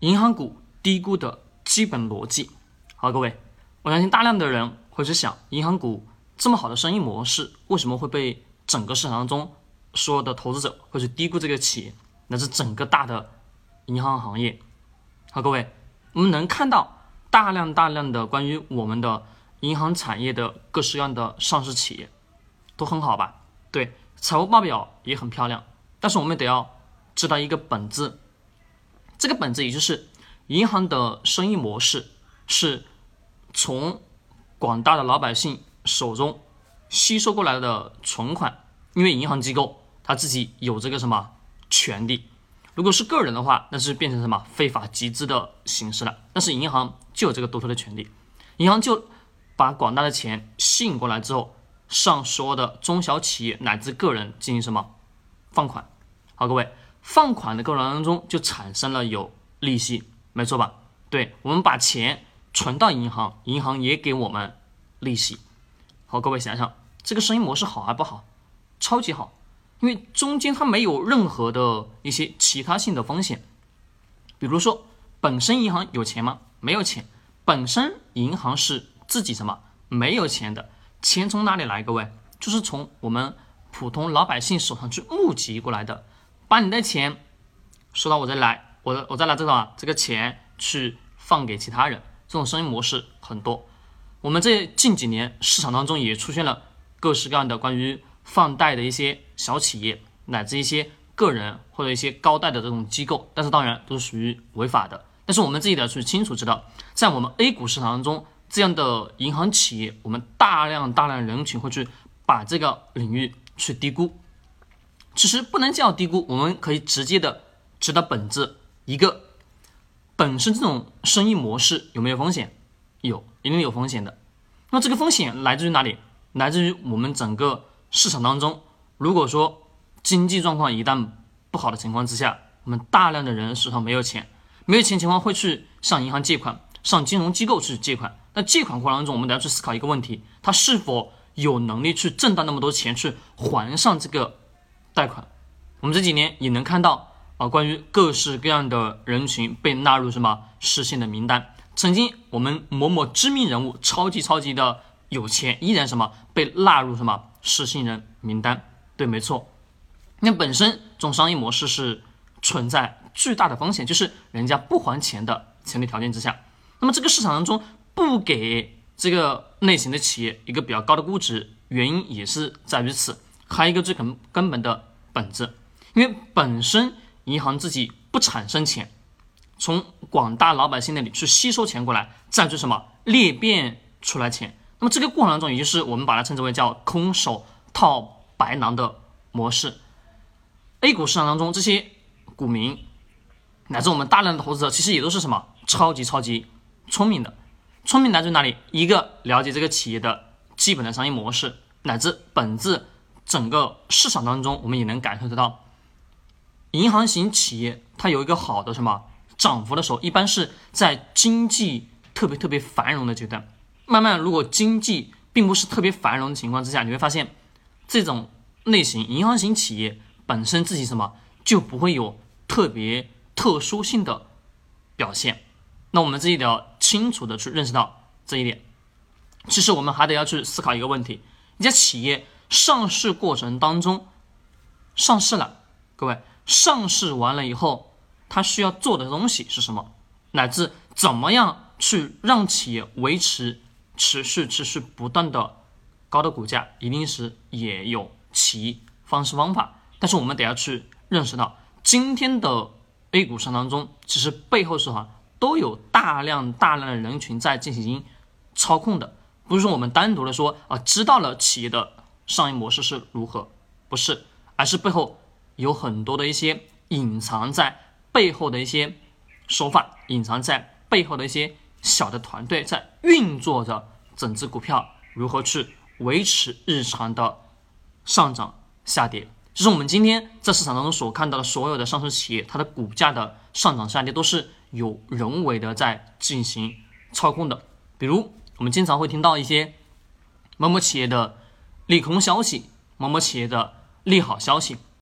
银行股低估的基本逻辑。好，各位，我相信大量的人会去想，银行股这么好的生意模式，为什么会被整个市场当中所有的投资者会去低估这个企业，乃至整个大的银行行业？好，各位，我们能看到大量大量的关于我们的银行产业的各式各样的上市企业，都很好吧？对，财务报表也很漂亮，但是我们得要知道一个本质。这个本质也就是银行的生意模式是从广大的老百姓手中吸收过来的存款，因为银行机构它自己有这个什么权利，如果是个人的话，那是变成什么非法集资的形式了。但是银行就有这个独特的权利，银行就把广大的钱吸引过来之后，上所有的中小企业乃至个人进行什么放款。好，各位。放款的过程当中就产生了有利息，没错吧？对我们把钱存到银行，银行也给我们利息。好，各位想想这个生意模式好还不好？超级好，因为中间它没有任何的一些其他性的风险。比如说，本身银行有钱吗？没有钱。本身银行是自己什么？没有钱的。钱从哪里来？各位，就是从我们普通老百姓手上去募集过来的。把你的钱收到我这里来，我我再拿这个啊这个钱去放给其他人，这种生意模式很多。我们这近几年市场当中也出现了各式各样的关于放贷的一些小企业，乃至一些个人或者一些高贷的这种机构，但是当然都是属于违法的。但是我们自己得去清楚知道，在我们 A 股市场当中，这样的银行企业，我们大量大量人群会去把这个领域去低估。其实不能叫低估，我们可以直接的知道本质。一个本身这种生意模式有没有风险？有，一定有风险的。那这个风险来自于哪里？来自于我们整个市场当中，如果说经济状况一旦不好的情况之下，我们大量的人手上没有钱，没有钱情况会去向银行借款，向金融机构去借款。那借款过程当中，我们都要去思考一个问题：他是否有能力去挣到那么多钱去还上这个？贷款，我们这几年也能看到啊，关于各式各样的人群被纳入什么失信的名单。曾经我们某某知名人物超级超级的有钱，依然什么被纳入什么失信人名单。对，没错。那本身这种商业模式是存在巨大的风险，就是人家不还钱的前提条件之下，那么这个市场当中不给这个类型的企业一个比较高的估值，原因也是在于此。还有一个最根根本的本质，因为本身银行自己不产生钱，从广大老百姓那里去吸收钱过来，再去什么裂变出来钱，那么这个过程当中，也就是我们把它称之为叫空手套白狼的模式。A 股市场当中这些股民，乃至我们大量的投资者，其实也都是什么超级超级聪明的，聪明来自于哪里？一个了解这个企业的基本的商业模式，乃至本质。整个市场当中，我们也能感受得到，银行型企业它有一个好的什么涨幅的时候，一般是在经济特别特别繁荣的阶段。慢慢，如果经济并不是特别繁荣的情况之下，你会发现这种类型银行型企业本身自己什么就不会有特别特殊性的表现。那我们自己得要清楚的去认识到这一点。其实我们还得要去思考一个问题：一家企业。上市过程当中，上市了，各位，上市完了以后，它需要做的东西是什么？乃至怎么样去让企业维持持续、持续不断的高的股价，一定是也有其方式方法。但是我们得要去认识到，今天的 A 股市场当中，其实背后是哈都有大量大量的人群在进行操控的，不是说我们单独的说啊，知道了企业的。商业模式是如何？不是，而是背后有很多的一些隐藏在背后的一些手法，隐藏在背后的一些小的团队在运作着整只股票如何去维持日常的上涨下跌。就是我们今天在市场当中所看到的所有的上市企业，它的股价的上涨下跌都是有人为的在进行操控的。比如，我们经常会听到一些某某企业的。利空消息，某某企业的利好消息，